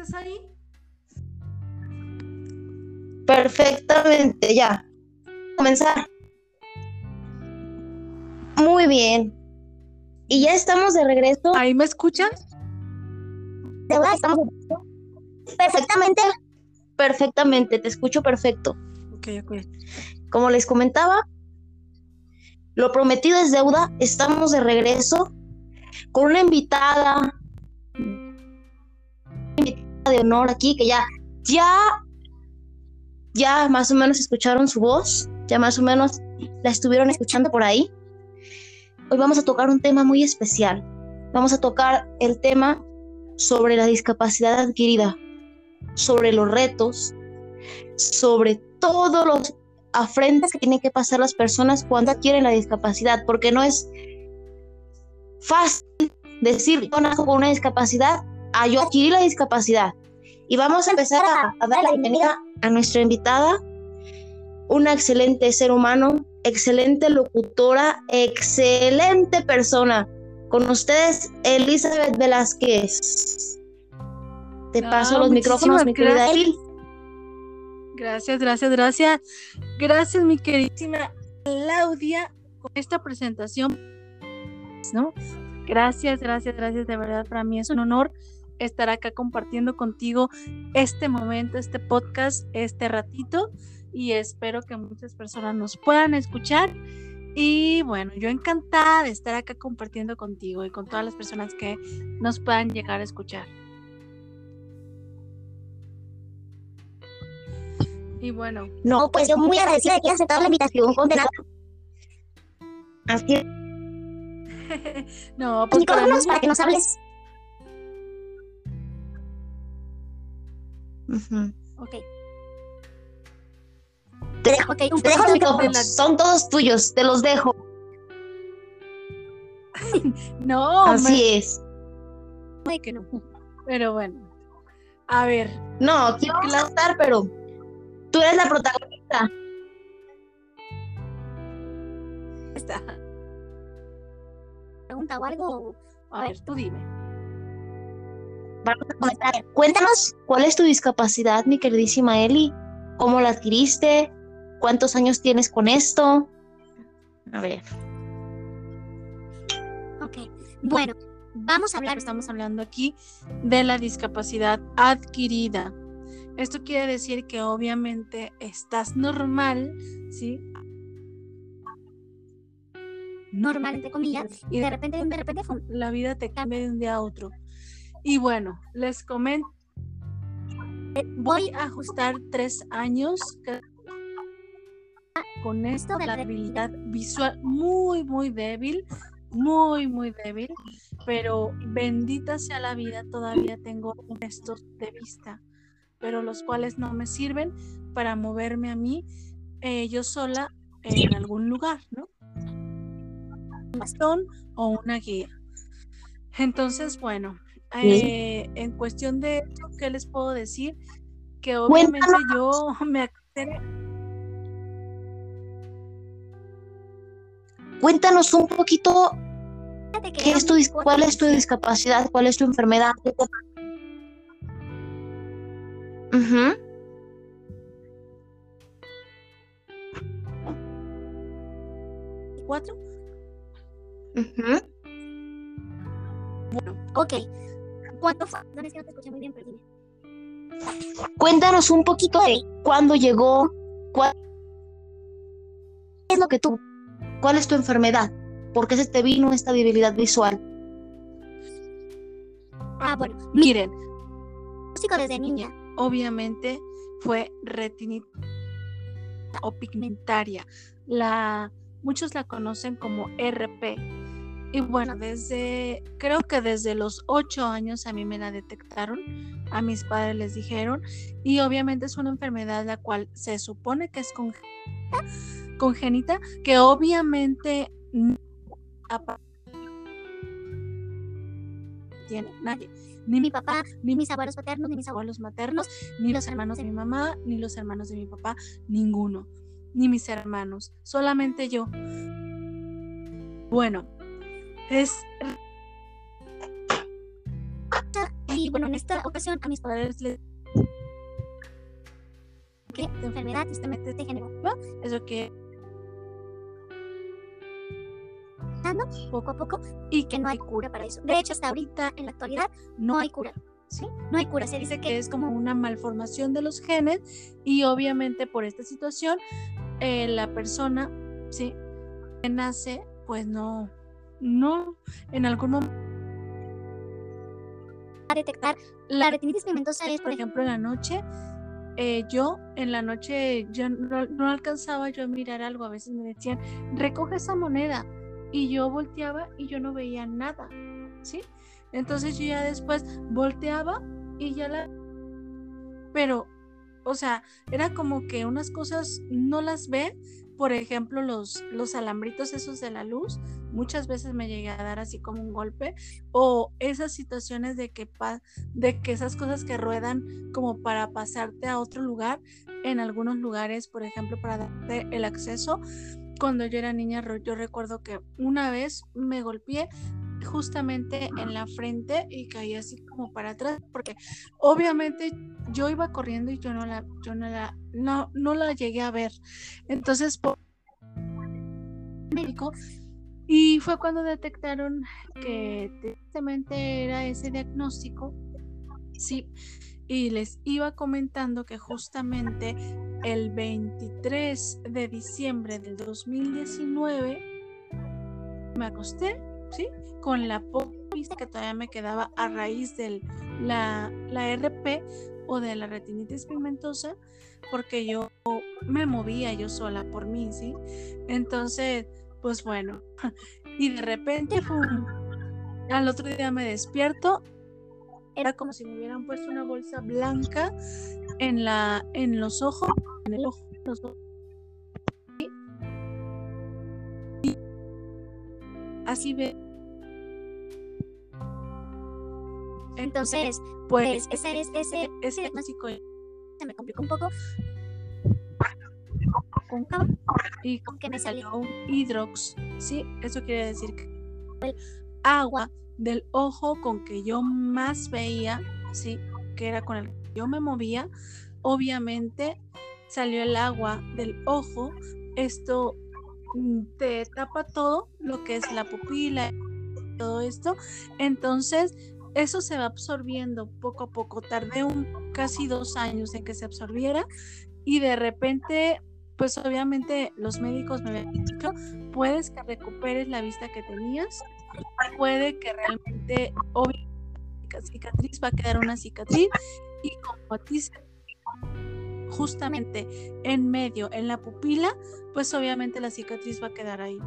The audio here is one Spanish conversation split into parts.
estás ahí? Perfectamente, ya. Comenzar. Muy bien. Y ya estamos de regreso. ¿Ahí me escuchan? De verdad, estamos perfectamente. Perfectamente, te escucho perfecto. Ok, ok. Como les comentaba, lo prometido es deuda. Estamos de regreso con una invitada, invitada de honor aquí que ya, ya, ya más o menos escucharon su voz, ya más o menos la estuvieron escuchando por ahí. Hoy vamos a tocar un tema muy especial. Vamos a tocar el tema sobre la discapacidad adquirida, sobre los retos, sobre todos los afrentas que tienen que pasar las personas cuando adquieren la discapacidad, porque no es fácil decir con una discapacidad a yo adquirí la discapacidad. Y vamos a empezar a, a dar la bienvenida a nuestra invitada, una excelente ser humano, excelente locutora, excelente persona. Con ustedes, Elizabeth Velázquez. Te Ah, paso los micrófonos, mi querida. Eli. Gracias, gracias, gracias. Gracias, mi queridísima Claudia, con esta presentación. ¿no? Gracias, gracias, gracias. De verdad, para mí es un honor estar acá compartiendo contigo este momento, este podcast, este ratito. Y espero que muchas personas nos puedan escuchar. Y bueno, yo encantada de estar acá compartiendo contigo y con todas las personas que nos puedan llegar a escuchar. Y bueno, No, pues yo muy agradecida de que aceptado la invitación, condenada. Así es, no, pues para que nos hables. Ujú. Ok. Te dejo, Ok, te dejo los micrófonos. la- Son todos tuyos, te los dejo. No, Así es. me- que no. Pero bueno. A ver, No, a estar, pero tú eres la protagonista. está. pregunta o algo. A ver, tú dime. Vamos a comenzar. A ver, Cuéntanos, ¿cuál es tu discapacidad, mi queridísima Eli? ¿Cómo la adquiriste? ¿Cuántos años tienes con esto? A ver. Ok. Bueno, vamos a hablar. Estamos hablando aquí de la discapacidad adquirida. Esto quiere decir que obviamente estás normal, ¿sí? normal entre comillas y de repente de repente La vida te cambia de un día a otro. Y bueno, les comento, voy a ajustar tres años con esto de la visual muy, muy débil, muy, muy débil, pero bendita sea la vida, todavía tengo restos de vista, pero los cuales no me sirven para moverme a mí eh, yo sola en algún lugar, ¿no? Un bastón o una guía. Entonces, bueno, eh, en cuestión de esto, ¿qué les puedo decir? Que obviamente yo me Cuéntanos un poquito qué es tu, cuál es tu discapacidad, cuál es tu enfermedad. ¿Qué te- Ujú. cuatro. Ujú. Ok. ¿Cuánto fue? No es que no te escuché muy bien, pero dime. Cuéntanos un poquito de cuándo llegó, cuál qué es lo que tú, cuál es tu enfermedad, por qué se te vino esta debilidad visual. Ah, bueno. Mi Miren, músico desde niña. obviamente fue retinita o pigmentaria. La, muchos la conocen como RP. Y bueno, desde, creo que desde los ocho años a mí me la detectaron, a mis padres les dijeron, y obviamente es una enfermedad la cual se supone que es congénita, congénita que obviamente no tiene nadie, ni mi papá, ni mis abuelos paternos, ni mis abuelos maternos, ni los hermanos de mi mamá, ni los hermanos de mi papá, ninguno, ni mis hermanos, solamente yo. Bueno, es Y bueno, en esta ocasión a mis padres les ¿Qué enfermedad justamente este género? ¿no? eso que poco a poco y que no hay cura para eso. De hecho, hasta ahorita, en la actualidad, no hay cura. ¿sí? No hay cura. Se dice que que es como una malformación de los genes y obviamente por esta situación eh, la persona sí que nace pues no no en algún momento a detectar la retinitis pigmentosa es, por ejemplo en la noche eh, yo en la noche yo no, no alcanzaba yo a mirar algo a veces me decían recoge esa moneda y yo volteaba y yo no veía nada sí entonces yo ya después volteaba y ya la pero o sea, era como que unas cosas no las ve, por ejemplo, los, los alambritos esos de la luz, muchas veces me llegué a dar así como un golpe, o esas situaciones de que, pa de que esas cosas que ruedan como para pasarte a otro lugar, en algunos lugares, por ejemplo, para darte el acceso. Cuando yo era niña, yo recuerdo que una vez me golpeé justamente en la frente y caí así como para atrás porque obviamente yo iba corriendo y yo no la yo no la no, no la llegué a ver. Entonces por médico y fue cuando detectaron que tristemente era ese diagnóstico sí y les iba comentando que justamente el 23 de diciembre del 2019 me acosté Con la poca vista que todavía me quedaba a raíz de la, RP o de la retinitis pigmentosa, porque yo me movía yo sola por mí, ¿sí? Entonces, pues bueno, y de repente, al otro día me despierto, era como si me hubieran puesto una bolsa blanca en, la, en los ojos, en el ojo, los ojos. Así ve. Entonces, pues, pues ese es ese, ese diagnóstico se me complicó un poco con y con que me salió un hidrox, ¿sí? Eso quiere decir que el agua del ojo con que yo más veía, ¿sí? Que era con el que yo me movía, obviamente salió el agua del ojo. Esto te tapa todo lo que es la pupila, todo esto. Entonces, eso se va absorbiendo poco a poco. Tardé un casi dos años en que se absorbiera y de repente, pues obviamente los médicos me habían dicho, puedes que recuperes la vista que tenías, puede que realmente, obviamente, cicatriz va a quedar una cicatriz y como a ti se justamente en medio, en la pupila, pues obviamente la cicatriz va a quedar ahí.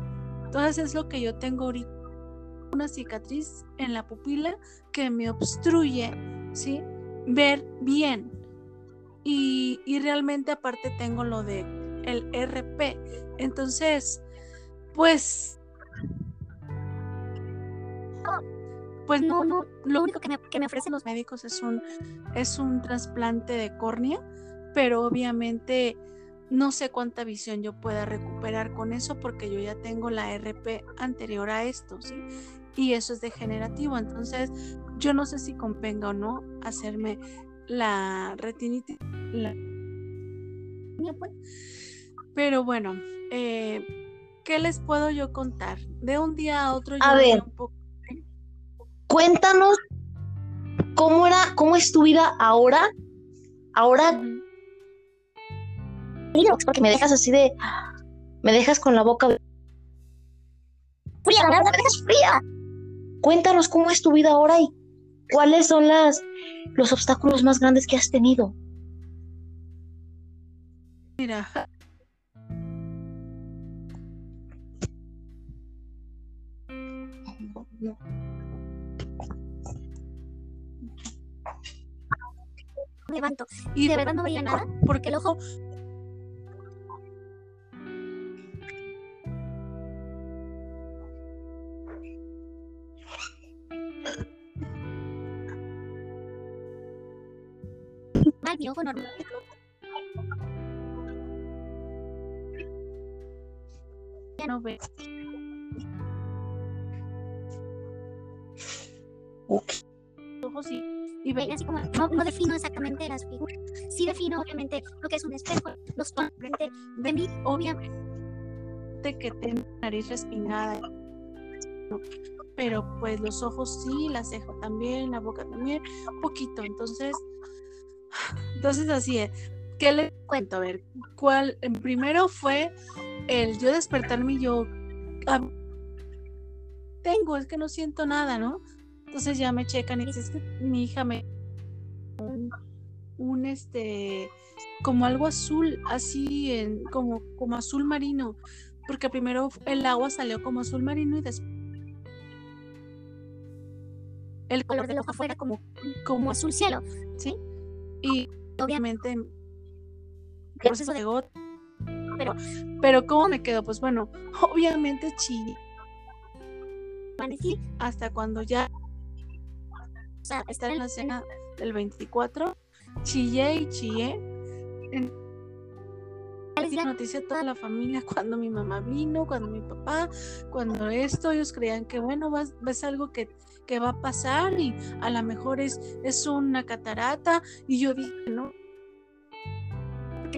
Entonces es lo que yo tengo ahorita, una cicatriz en la pupila que me obstruye, ¿sí? Ver bien. Y, y realmente aparte tengo lo de el RP. Entonces, pues pues no, lo único que me, que me, ofrecen los médicos es un, es un trasplante de córnea pero obviamente no sé cuánta visión yo pueda recuperar con eso porque yo ya tengo la RP anterior a esto, ¿sí? Y eso es degenerativo, entonces yo no sé si convenga o no hacerme la retinitis. Pero bueno, eh, ¿qué les puedo yo contar? De un día a otro yo a ver, un poco... cuéntanos cómo era, cómo es tu vida ahora, ahora porque me dejas así de. Me dejas con la boca. Fría, me dejas fría. Cuéntanos cómo es tu vida ahora y cuáles son las, los obstáculos más grandes que has tenido. Mira. Me levanto y de verdad no veía nada porque el ojo Ya no ve. Ok. Ojos sí y veía así como, no, no defino exactamente las figuras, sí defino obviamente lo que es un espejo, los tonos frente de mí, obviamente que tengo nariz respingada, pero pues los ojos sí, la ceja también, la boca también, un poquito, entonces, entonces así es. ¿Qué le cuento? A ver, ¿cuál? Primero fue el yo despertarme y yo ah, tengo, es que no siento nada, ¿no? Entonces ya me checan y dices que mi hija me un, este como algo azul, así en como como azul marino, porque primero el agua salió como azul marino y después el color del ojo afuera como como azul cielo, ¿sí? Y obviamente proceso de pero pero cómo me quedo pues bueno obviamente chillé hasta cuando ya o sea, estar en la cena del 24, chillé y chillé. La noticia a toda la familia cuando mi mamá vino, cuando mi papá, cuando esto, ellos creían que bueno, vas, ves algo que, que va a pasar y a lo mejor es, es una catarata. Y yo dije, no,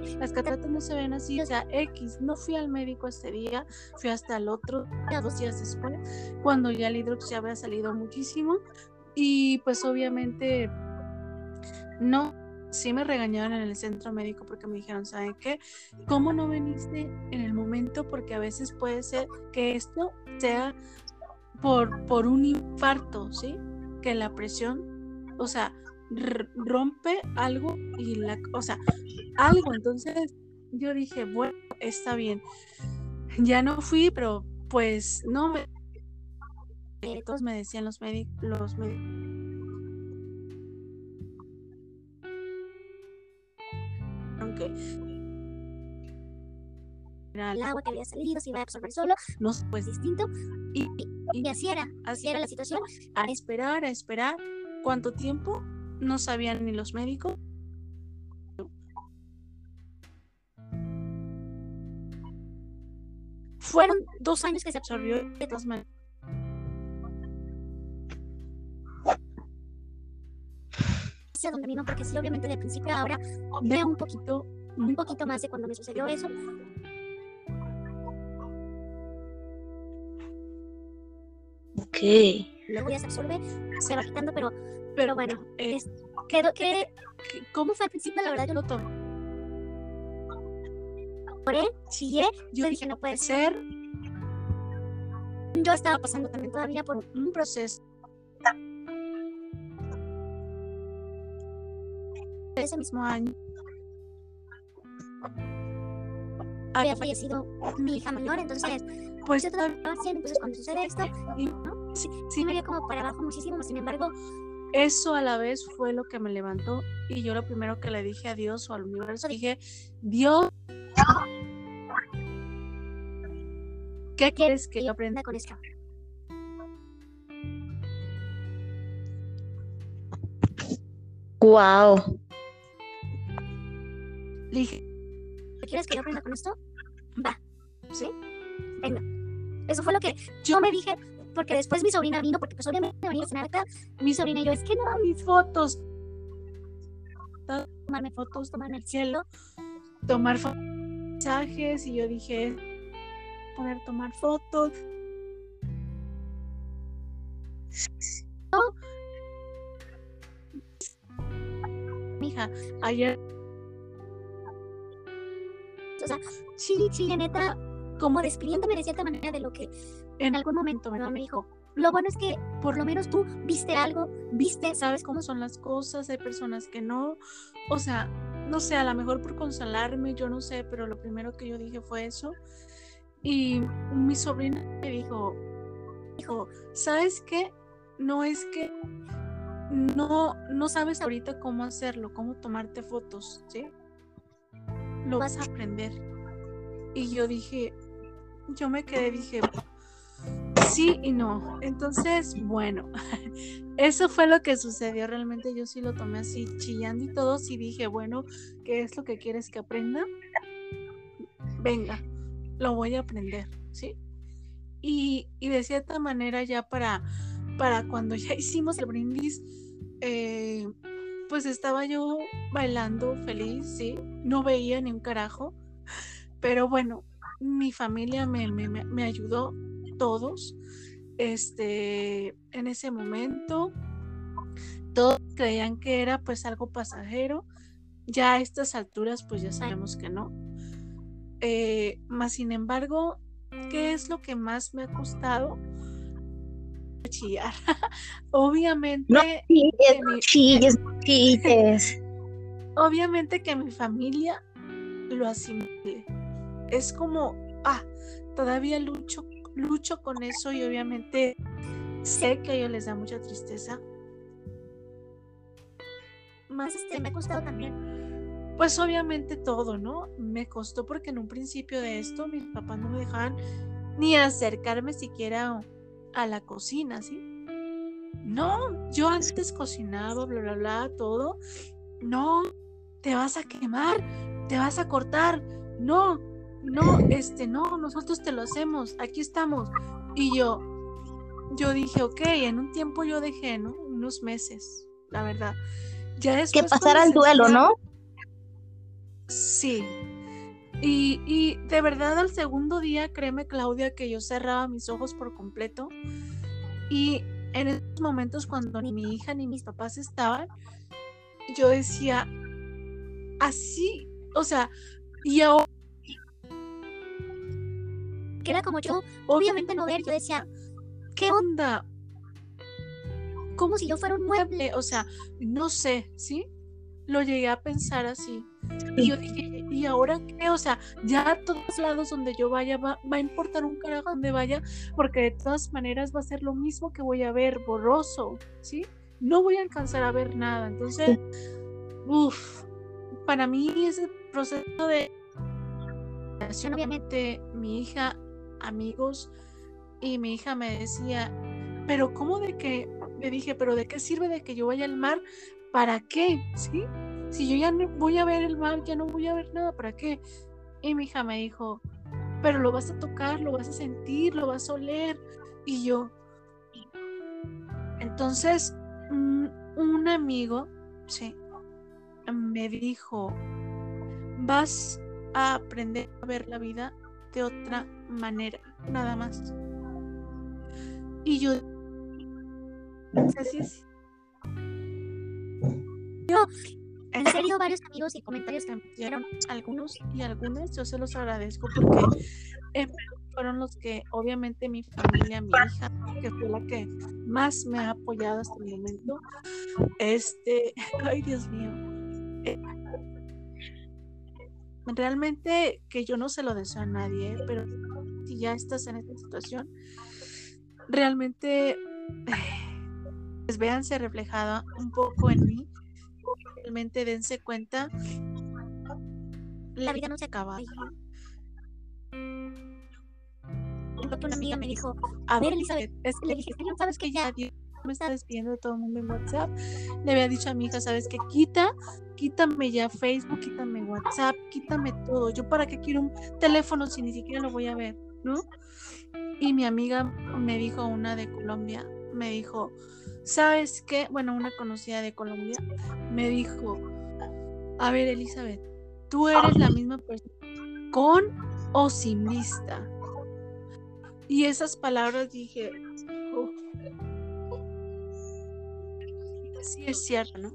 las cataratas no se ven así, o sea, X, no fui al médico ese día, fui hasta el otro, dos días después, cuando ya el hidrox había salido muchísimo, y pues obviamente no, sí me regañaron en el centro médico porque me dijeron, ¿saben qué? ¿Cómo no viniste en el momento? Porque a veces puede ser que esto sea por, por un infarto, ¿sí? Que la presión, o sea, rompe algo y la, o sea, algo. Entonces yo dije, bueno, está bien. Ya no fui, pero pues no me todos me decían los médicos, los aunque el agua que había salido se iba a absorber solo, no pues distinto y, y, así era, así era la situación. A esperar, a esperar, ¿cuánto tiempo? No sabían ni los médicos. Fueron dos años que se absorbió de todas maneras. donde vino, porque sí, obviamente de principio a ahora veo un poquito, un poquito más de cuando me sucedió eso. Ok. Luego ya se absorbe, se va quitando, pero, pero bueno, es, ¿cómo fue al principio? La verdad yo lo tomo. Lloré, chillé, yo dije no puede ser. Yo estaba pasando también todavía por un proceso ese mismo año había fallecido mi hija mayor, entonces pues yo todavía entonces cuando sucede esto, sí, sí me dio como para abajo muchísimo, sin embargo, eso a la vez fue lo que me levantó y yo lo primero que le dije a Dios o al universo dije, Dios, ¿qué quieres que yo aprenda con esto? Wow. Le dije, ¿quieres que yo aprenda con esto? Va, ¿sí? Venga. Eso fue lo que yo me dije, porque después mi sobrina vino, porque pues obviamente venía mi sobrina y yo, es que no, mis fotos. Tomarme fotos, tomarme el cielo. Tomar mensajes, y yo dije, poder tomar fotos. No. Mija, ayer o sea, chile, chile, neta, como despidiéndome de cierta manera de lo que en algún momento ¿verdad? me dijo. Lo bueno es que por lo menos tú viste algo, viste, sabes cómo son las cosas, hay personas que no, o sea, no sé, a lo mejor por consolarme, yo no sé, pero lo primero que yo dije fue eso. Y mi sobrina me dijo, dijo, ¿sabes qué? No es que no, no sabes ahorita cómo hacerlo, cómo tomarte fotos, ¿sí? lo vas a aprender. Y yo dije, yo me quedé, dije, sí y no. Entonces, bueno, eso fue lo que sucedió. Realmente yo sí lo tomé así chillando y todo. Sí dije, bueno, ¿qué es lo que quieres que aprenda? Venga, lo voy a aprender, ¿sí? Y, y de cierta manera ya para, para cuando ya hicimos el brindis, eh, pues estaba yo bailando feliz, sí, no veía ni un carajo, pero bueno, mi familia me, me, me ayudó, todos, este, en ese momento, todos creían que era pues algo pasajero, ya a estas alturas pues ya sabemos que no. Eh, más sin embargo, ¿qué es lo que más me ha costado? Chillar. Obviamente. Obviamente que mi familia lo asimile. Es como, ah, todavía lucho, con eso y obviamente sé que a ellos les da mucha tristeza. Más este, me ha costado también pues obviamente todo, ¿no? Me costó porque en un principio de esto mis papás no me dejaban ni acercarme siquiera a la cocina, ¿sí? No, yo antes cocinaba, bla, bla, bla, todo. No, te vas a quemar, te vas a cortar. No, no, este, no, nosotros te lo hacemos, aquí estamos. Y yo, yo dije, ok, en un tiempo yo dejé, ¿no? Unos meses, la verdad. Ya es que pasara el duelo, ¿no? Sí. Y, de verdad al segundo día, créeme Claudia, que yo cerraba mis ojos por completo. Y en esos momentos cuando ni mi hija ni mis papás estaban, yo decía, así, o sea, y ahora... Que era como yo, obviamente no ver, yo decía, ¿qué onda? Como si yo fuera un mueble, o sea, no sé, ¿sí? Lo llegué a pensar así. Y yo dije, ¿y ahora qué? O sea, ya a todos lados donde yo vaya va, a importar un carajo donde vaya, porque de todas maneras va a ser lo mismo que voy a ver borroso, ¿sí? No voy a alcanzar a ver nada. Entonces, uff, para mí ese proceso de obviamente mi hija, amigos, y mi hija me decía, pero ¿cómo de que? Me dije, pero ¿de qué sirve de que yo vaya al mar? ¿Para qué? ¿Sí? si yo ya no voy a ver el mar, ya no voy a ver nada, ¿para qué? Y mi hija me dijo, pero lo vas a tocar, lo vas a sentir, lo vas a oler. Y yo, entonces, un amigo, sí, me dijo, vas a aprender a ver la vida de otra manera, nada más. Y yo, así es. Yo en serio, varios amigos y comentarios que me dieron algunos y algunas, yo se los agradezco porque eh, fueron los que, obviamente, mi familia, mi hija, que fue la que más me ha apoyado hasta el momento. Este, ay, Dios mío. Eh, realmente que yo no se lo deseo a nadie, pero si ya estás en esta situación, realmente pues véanse reflejada un poco en mí realmente dense cuenta, la vida no se acaba. Una amiga me dijo, a ver Elizabeth, es que le dije, sabes que ya me está despidiendo de todo el mundo en WhatsApp. Le había dicho a mi hija, sabes que quita, quítame ya Facebook, quítame WhatsApp, quítame todo. Yo para qué quiero un teléfono si ni siquiera lo voy a ver, ¿no? Y mi amiga me dijo, una de Colombia, me dijo, ¿sabes qué? Bueno, una conocida de Colombia me dijo, a ver Elizabeth, tú eres la misma persona con o sin vista. Y esas palabras dije, sí es cierto, ¿no?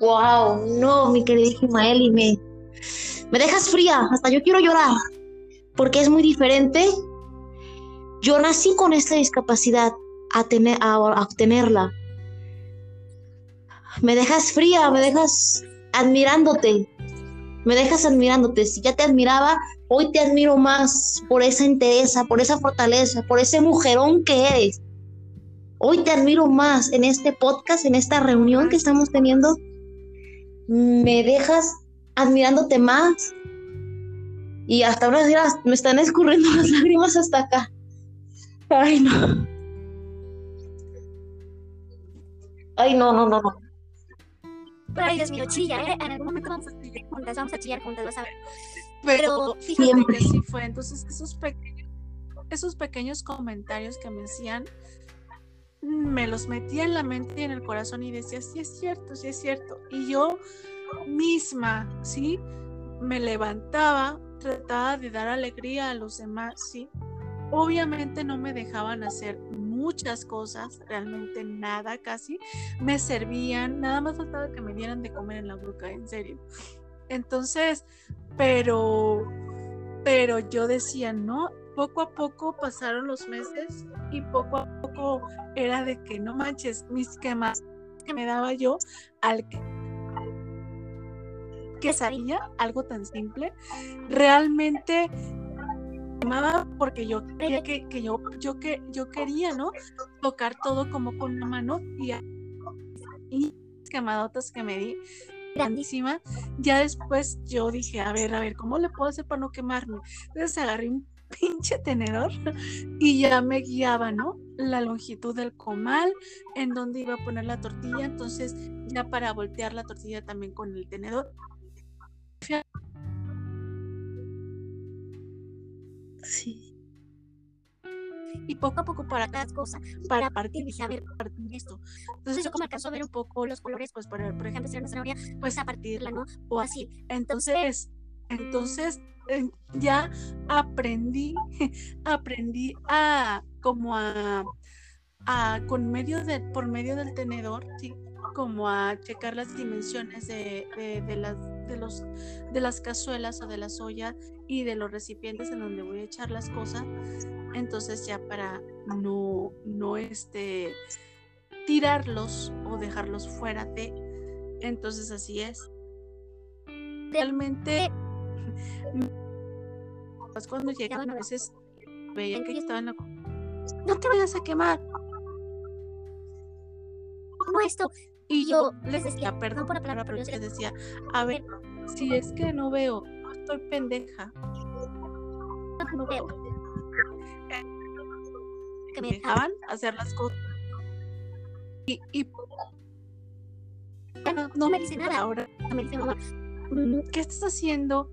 Wow, no, mi queridísima Eli, me, me dejas fría, hasta yo quiero llorar, porque es muy diferente. Yo nací con esta discapacidad, a, tener, a, obtenerla. Me dejas fría, me dejas admirándote, me dejas admirándote. Si ya te admiraba, hoy te admiro más por esa entereza, por esa fortaleza, por ese mujerón que eres. Hoy te admiro más en este podcast, en esta reunión que estamos teniendo. Me dejas admirándote más. Y hasta ahora me están escurriendo las lágrimas hasta acá. Ay, no. Ay, no, no, no, no. Ay, Dios mío, chilla, ¿eh? En algún momento vamos a chillar juntas, vamos a chillar juntas, vas a ver. Pero, fíjate que sí fue. Entonces, esos pequeños, esos pequeños comentarios que me hacían, me los metía en la mente y en el corazón y decía, sí es cierto, sí es cierto. Y yo misma, ¿sí? Me levantaba, trataba de dar alegría a los demás, ¿sí? Obviamente no me dejaban hacer muchas cosas, realmente nada casi. Me servían, nada más faltaba que me dieran de comer en la boca, en serio. Entonces, pero, pero yo decía, no, poco a poco pasaron los meses y poco a poco era de que no manches mis quemas que me daba yo al que que sabía algo tan simple realmente quemaba porque yo quería que, que, yo yo que yo quería no tocar todo como con la mano y, y quemadotas que me di grandísima ya después yo dije a ver a ver cómo le puedo hacer para no quemarme entonces agarré un pinche tenedor y ya me guiaba, ¿no? La longitud del comal, en donde iba a poner la tortilla, entonces ya para voltear la tortilla también con el tenedor. Sí. Y poco a poco para las cosas, para partir, dije, a ver, partir esto. Entonces yo como alcanzo a ver un poco los colores, pues por, por ejemplo, si era una zanahoria, pues a partirla, ¿no? O así. Entonces, entonces ya aprendí, aprendí a como a, a, con medio de, por medio del tenedor, ¿sí? como a checar las dimensiones de, de, de, las, de, los, de las cazuelas o de las ollas y de los recipientes en donde voy a echar las cosas. Entonces ya para no, no este, tirarlos o dejarlos fuera de. Entonces así es. Realmente cuando llegaban a veces veían que estaban no te vayas a quemar. No esto. Y yo les decía perdón por la palabra pero yo les decía a ver si es que no veo estoy pendeja no veo. que me dejaban hacer las cosas. Y, y bueno, no me dice nada. ahora me dice mamá ¿qué estás haciendo?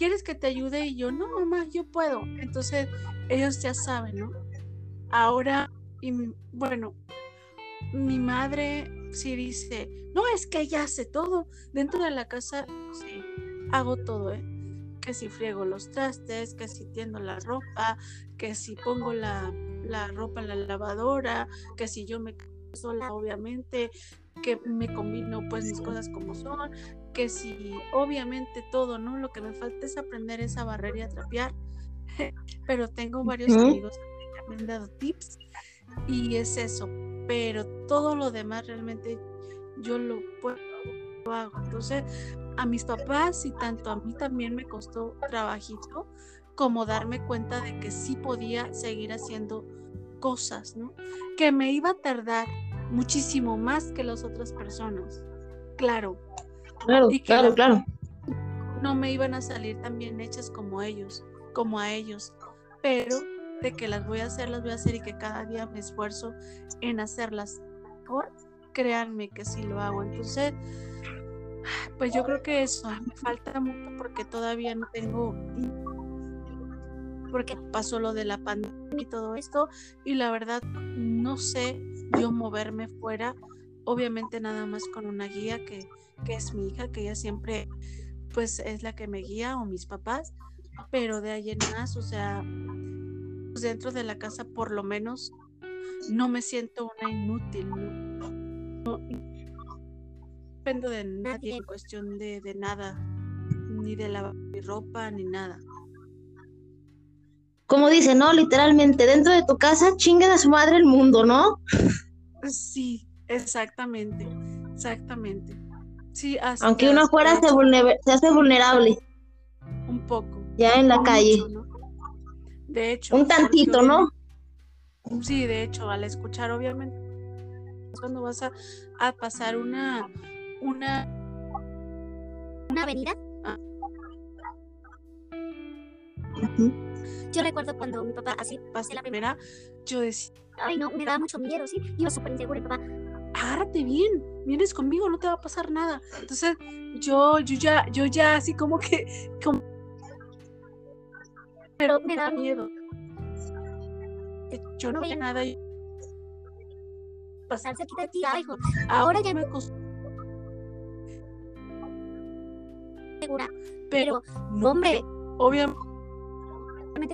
¿Quieres que te ayude? Y yo, no, mamá, yo puedo. Entonces, ellos ya saben, ¿no? Ahora, y bueno, mi madre sí dice, no, es que ella hace todo. Dentro de la casa, sí, hago todo, ¿eh? Que si friego los trastes, que si tiendo la ropa, que si pongo la, la ropa en la lavadora, que si yo me sola, obviamente, que me combino pues mis cosas como son, que si obviamente todo, ¿no? Lo que me falta es aprender esa barrera y a trapear, pero tengo varios amigos que me han dado tips y es eso, pero todo lo demás realmente yo lo puedo lo hago. Entonces, a mis papás y tanto a mí también me costó trabajito como darme cuenta de que sí podía seguir haciendo cosas, ¿no? Que me iba a tardar muchísimo más que las otras personas. Claro. Claro, Y que claro, la- claro. No me iban a salir tan bien hechas como ellos, como a ellos, pero de que las voy a hacer, las voy a hacer y que cada día me esfuerzo en hacerlas mejor, créanme que sí lo hago. Entonces, pues yo creo que eso me falta mucho porque todavía no tengo porque pasó lo de la pandemia y todo esto y la verdad no sé yo moverme fuera obviamente nada más con una guía que, que es mi hija que ella siempre pues es la que me guía o mis papás pero de ahí en más o sea dentro de la casa por lo menos no me siento una inútil no, no dependo de nadie en cuestión de, de nada ni de lavar mi ropa ni nada Como dice, ¿no? Literalmente, dentro de tu casa, chinguen a su madre el mundo, ¿no? Sí, exactamente, exactamente. Sí, así Aunque uno afuera de se, se hace vulnerable, un poco. ya en la calle. mucho, ¿no? De hecho, Un tantito, ¿no? Sí, de hecho, al escuchar, obviamente, es cuando vas a, a pasar una, una, una avenida. Ujú. Yo recuerdo cuando mi papá así pasé la primera. yo decía, Ay, no, me daba mucho miedo, ¿sí? Iba súper inseguro y papá. Agárrate bien, vienes conmigo, no te va a pasar nada. Entonces, yo, yo ya, yo ya así como que, como Pero me daba miedo. Yo no veía nada. y- pasar cerquita de ti, hijo. Ahora ya me acostumbré. segura, Pero, pero hombre, obviamente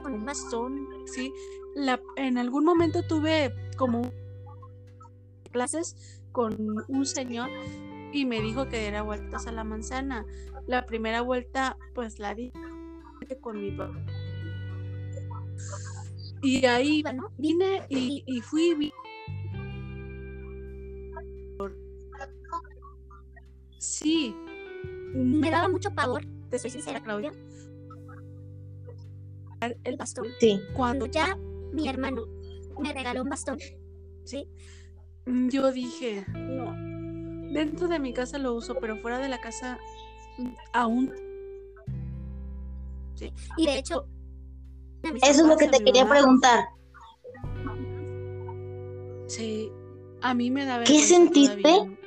con un bastón, bastón, sí. La, en algún momento tuve como clases con un señor y me dijo que diera vueltas a la manzana. La primera vuelta, pues la di con mi papá. Y ahí bueno, vine y, y fui. vi- Sí, me daba mucho pavor, te soy sincera, Claudia, el bastón. Sí. cuando Cuando ya mi hermano me regaló un bastón, ¿sí? Mm, Yo dije, no, dentro de mi casa lo uso, pero fuera de la casa aún. Y de hecho, a mis Eso es lo que te quería mamá. preguntar. Sí, a mí me da ¿Qué sentiste? todavía.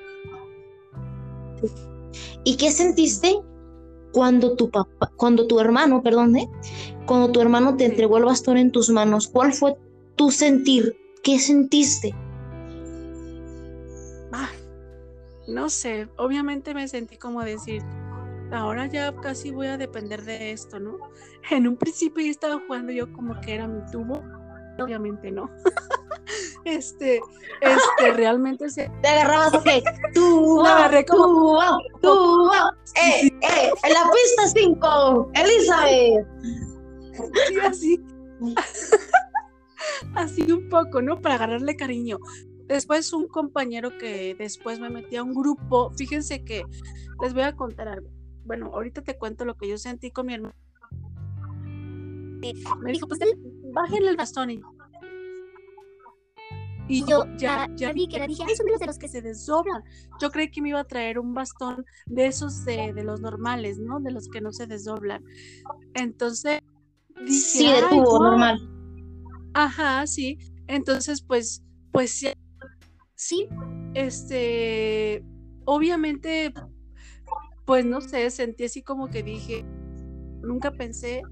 ¿Y qué sentiste cuando tu papá, cuando tu hermano, perdón, ¿eh? cuando tu hermano te Sí. entregó el bastón en tus manos? ¿Cuál fue tu sentir? ¿Qué sentiste? No sé, obviamente me sentí como decir, ahora ya casi voy a depender de esto, ¿no? En un principio yo estaba jugando yo como que era mi tubo, obviamente no. este, este, realmente se... Te agarrabas, ok. Tú, La agarré como- tú, tú, eh, eh, en la pista 5, Elizabeth. Sí, así. así un poco, ¿no? Para agarrarle cariño. Después un compañero que después me metí a un grupo, fíjense que les voy a contar algo. Bueno, ahorita te cuento lo que yo sentí con mi hermano. Me dijo, pues bájenle el bastón y, y yo ya, ya vi vi que era, dije, ay, son de los que se desdoblan. Yo creí que me iba a traer un bastón de esos de, de los normales, ¿no? De los que no se desdoblan. Entonces dije, Sí, de "Ay, tubo, guau". normal. Ajá, sí. Entonces, pues, pues sí, sí, este, obviamente, pues no sé, sentí así como que dije, nunca pensé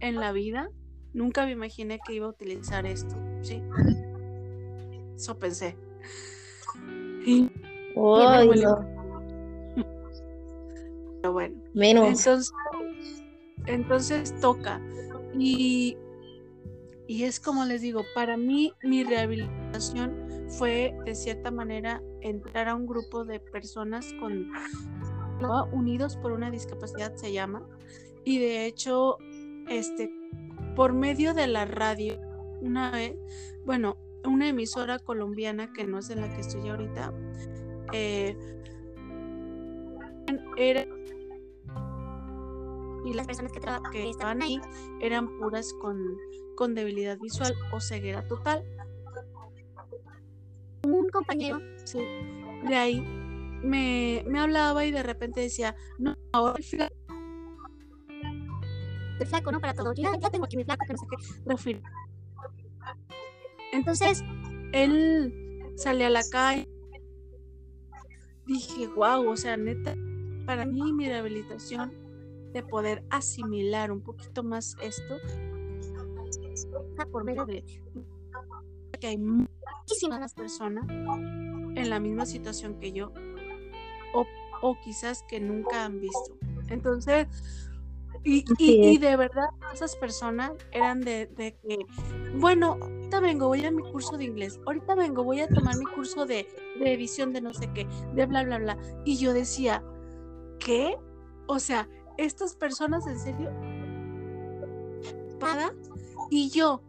en la vida, nunca me imaginé que iba a utilizar esto, sí. Eso pensé. Y, no. pero bueno. Menos. Entonces, entonces toca. Y, y es como les digo, para mí mi rehabilitación fue de cierta manera entrar a un grupo de personas con unidos por una discapacidad se llama. Y de hecho, este, por medio de la radio, una vez, bueno, una emisora colombiana que no es en la que estoy ahorita, eh, y las personas que que estaban ahí eran puras con, con debilidad visual o ceguera total. Un compañero Sí. De ahí me, me hablaba y de repente decía, no, ahora el flaco el flaco, ¿no? Para todo. Yo ya, ya tengo aquí mi flaco, que no sé qué. refiere". Entonces, Él sale a la calle. Dije, wow, o sea, neta, para mí mi rehabilitación de poder asimilar un poquito más esto por medio de que hay muchísimas personas en la misma situación que yo o, o quizás que nunca han visto. Entonces, y, y- de verdad esas personas eran de, de que, bueno, ahorita vengo, voy a mi curso de inglés, ahorita vengo, voy a tomar mi curso de, de edición de no sé qué, de bla, bla, bla. Y yo decía, ¿qué? O sea, estas personas en serio, y yo,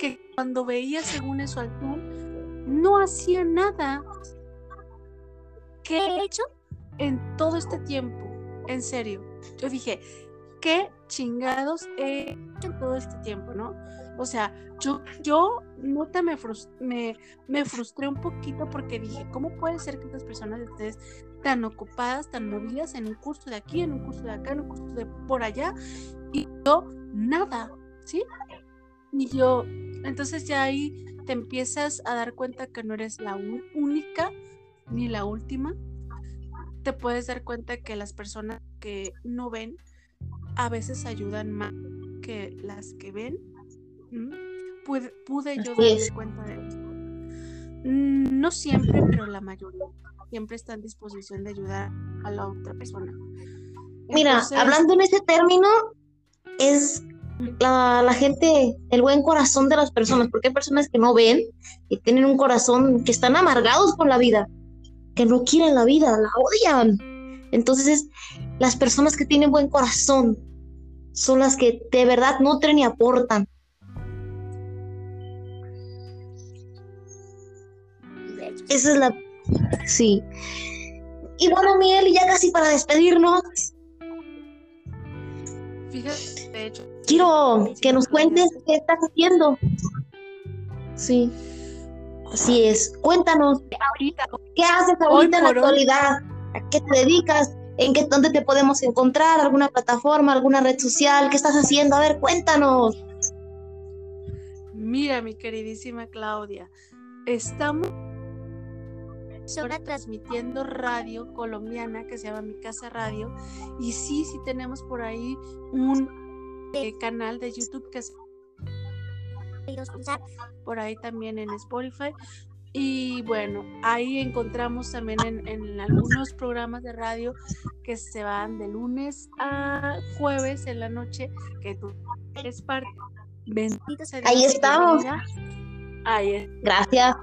que cuando veía según eso al Zoom, no hacía nada. ¿Qué he hecho en todo este tiempo? En serio. Yo dije, ¿qué chingados he hecho en todo este tiempo, no? O sea, yo, yo nota me, me, me frustré un poquito porque dije, ¿cómo puede ser que estas personas estén tan ocupadas, tan movidas en un curso de aquí, en un curso de acá, en un curso de por allá, y yo nada, ¿sí? Y yo, entonces ya ahí te empiezas a dar cuenta que no eres la única ni la última. Te puedes dar cuenta que las personas que no ven a veces ayudan más que las que ven. Pude, pude yo darme cuenta de eso. mm, no siempre, pero la mayoría siempre está en disposición de ayudar a la otra persona. Mira, hablando en ese término, es la, gente, el buen corazón de las personas, porque hay personas que no ven, que tienen un corazón, que están amargados con la vida, que no quieren la vida, la odian. Entonces, las personas que tienen buen corazón son las que de verdad nutren y aportan. Esa es la... Sí. Y bueno, Miel, ya casi para despedirnos. Fíjate, de hecho, quiero que nos cuentes qué estás haciendo. Sí. Así es. Cuéntanos. ¿Qué haces ahorita en la actualidad? ¿A qué te dedicas? ¿En qué dónde te podemos encontrar? ¿Alguna plataforma? ¿Alguna red social? ¿Qué estás haciendo? A ver, cuéntanos. Mira, mi queridísima Claudia, estamos ahora transmitiendo radio colombiana que se llama Mi Casa Radio y sí, sí tenemos por ahí un canal de YouTube que es por ahí también en Spotify. Y bueno, ahí encontramos también en, algunos programas de radio que se van de lunes a jueves en la noche, que tú eres parte. Bendito sea Ahí estamos. Ahí Gracias.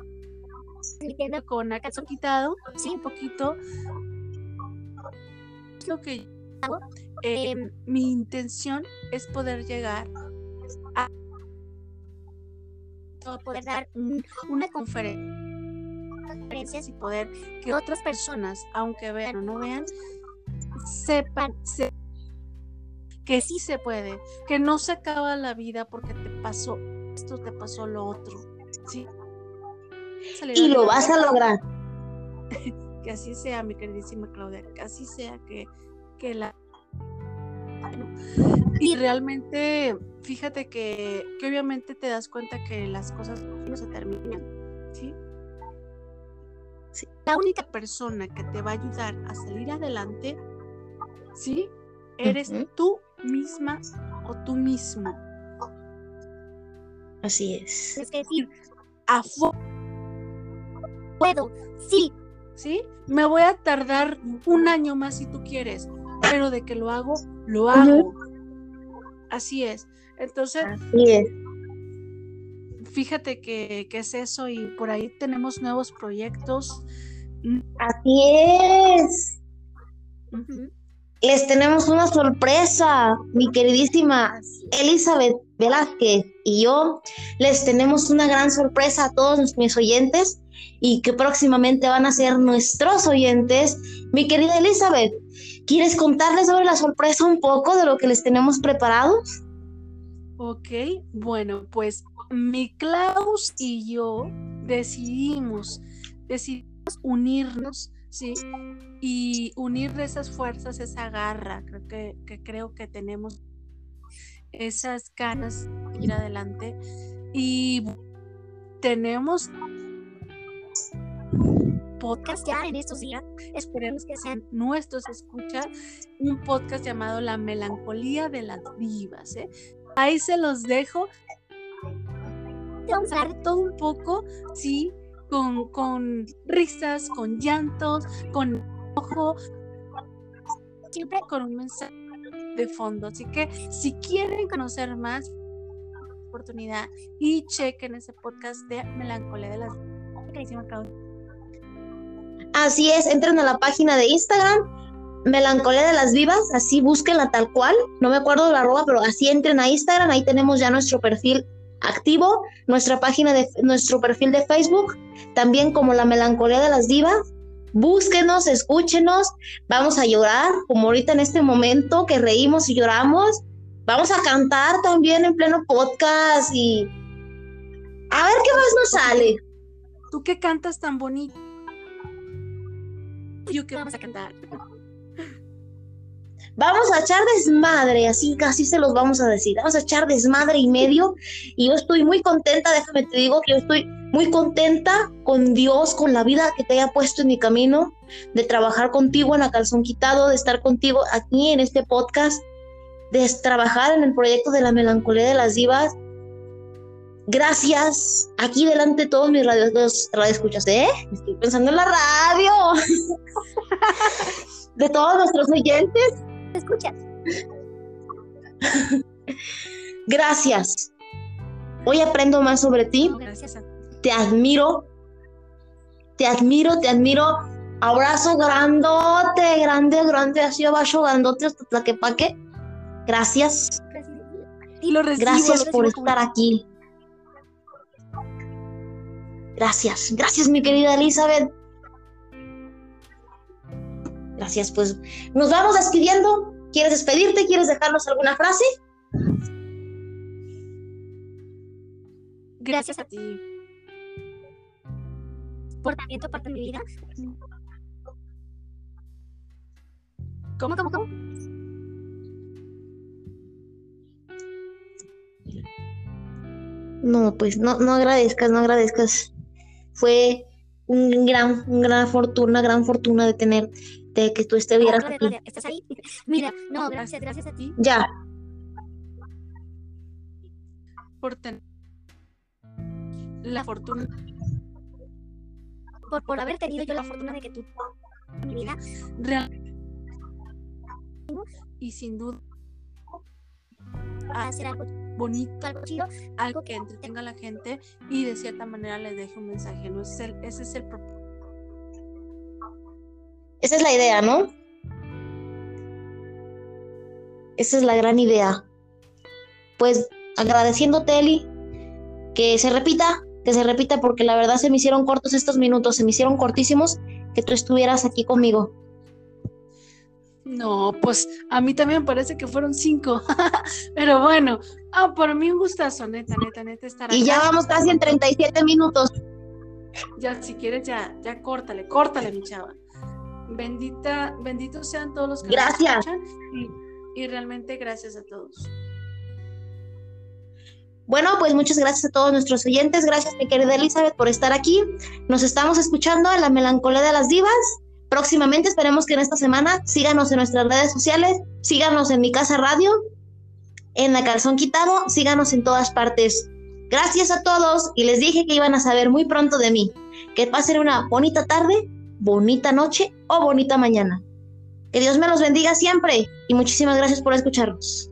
Con acaso quitado, sí, un poquito. Lo que hago Em, mi intención es poder llegar a poder dar una conferencia y poder que otras personas, aunque vean o no vean, sepan, que sí se puede, que no se acaba la vida porque te pasó esto, te pasó lo otro. ¿sí? Y lo vas a lograr. que así sea, mi queridísima Claudia, que así sea, que, que la y realmente, fíjate que, obviamente te das cuenta que las cosas no se terminan, ¿sí? La única persona que te va a ayudar a salir adelante, ¿sí? Eres tú misma o tú mismo. Así es. Es decir, a puedo, sí, ¿sí? Me voy a tardar un año más si tú quieres, pero de que lo hago, lo hago. Así es. Entonces, fíjate que, es eso y por ahí tenemos nuevos proyectos. Así es. Les tenemos una sorpresa, mi queridísima Elizabeth Velázquez y yo. Les tenemos una gran sorpresa a todos mis oyentes y que próximamente van a ser nuestros oyentes. Mi querida Elizabeth, ¿Quieres contarles sobre la sorpresa un poco de lo que les tenemos preparados? Ok, bueno, pues mi Klaus y yo decidimos, decidimos unirnos, ¿sí? Y unir esas fuerzas, esa garra, creo que, creo que tenemos esas ganas de ir adelante. Y tenemos podcast ya en estos días. Esperemos que sean nuestros escuchas. Un podcast llamado La Melancolía de las Divas. ¿eh? Ahí se los dejo. Vamos a hablar todo un poco, sí, con, con risas, con llantos, con ojo, siempre con un mensaje de fondo. Así que si quieren conocer más, oportunidad y chequen ese podcast de Melancolía de las Divas. Así es, entren a la página de Instagram, Melancolía de las Vivas, así búsquenla tal cual, no me acuerdo la arroba, pero así entren a Instagram, ahí tenemos ya nuestro perfil activo, nuestra página de nuestro perfil de Facebook, también como la Melancolía de las Divas. Búsquenos, escúchenos, vamos a llorar, como ahorita en este momento que reímos y lloramos. Vamos a cantar también en pleno podcast y a ver qué más nos sale. Tú que cantas tan bonito yo que vamos a cantar. Vamos a echar desmadre, así casi se los vamos a decir. Vamos a echar desmadre y medio. Y yo estoy muy contenta, déjame te digo que yo estoy muy contenta con Dios, con la vida que te haya puesto en mi camino, de trabajar contigo en la calzón quitado, de estar contigo aquí en este podcast, de trabajar en el proyecto de la melancolía de las divas. Gracias. Aquí delante de todos mis radios, escuchas, ¿eh? Estoy pensando en la radio. de todos nuestros oyentes. ¿Me escuchas? Gracias. Hoy aprendo más sobre ti. Gracias a Te admiro. Te admiro, te admiro. Abrazo grandote, grande, grande, así abajo, grandote hasta Tlaquepaque. Gracias. Y lo recibo. Gracias lo por estar aquí. Gracias, gracias mi querida Elizabeth. Gracias, pues nos vamos despidiendo. ¿Quieres despedirte? ¿Quieres dejarnos alguna frase? Gracias a ti por también tu parte de mi vida. ¿Cómo, cómo, cómo? No, pues no, no agradezcas, no agradezcas. Fue un gran, una gran fortuna, una gran fortuna de tener, de que tú estuvieras Claudia, aquí. ¿Estás ahí? Mira, no, gracias, gracias a ti. Ya, por tener la fortuna. Por, por haber tenido yo la fortuna de que tú, en mi vida, real y sin duda a hacer algo, bonito, algo chido. algo que entretenga a la gente y de cierta manera le deje un mensaje. ¿no? Ese es el, ese es el propósito. esa es la idea, ¿no? Esa es la gran idea. Pues agradeciéndote, Eli, que se repita, que se repita, porque la verdad se me hicieron cortos estos minutos, se me hicieron cortísimos que tú estuvieras aquí conmigo. No, pues a mí también parece que fueron cinco. Pero bueno, ah, por mí un gustazo, neta, neta, neta estar Y ya vamos casi en 37 minutos. Ya, si quieres, ya, ya córtale, córtale, mi chava. Bendita, benditos sean todos los que nos escuchan y, y realmente gracias a todos. Bueno, pues muchas gracias a todos nuestros oyentes. Gracias, mi querida Elizabeth, por estar aquí. Nos estamos escuchando en la melancolía de las divas. Próximamente, esperemos que en esta semana síganos en nuestras redes sociales, síganos en mi casa radio, en la calzón quitado, síganos en todas partes. Gracias a todos y les dije que iban a saber muy pronto de mí. Que pasen una bonita tarde, bonita noche o bonita mañana. Que Dios me los bendiga siempre y muchísimas gracias por escucharnos.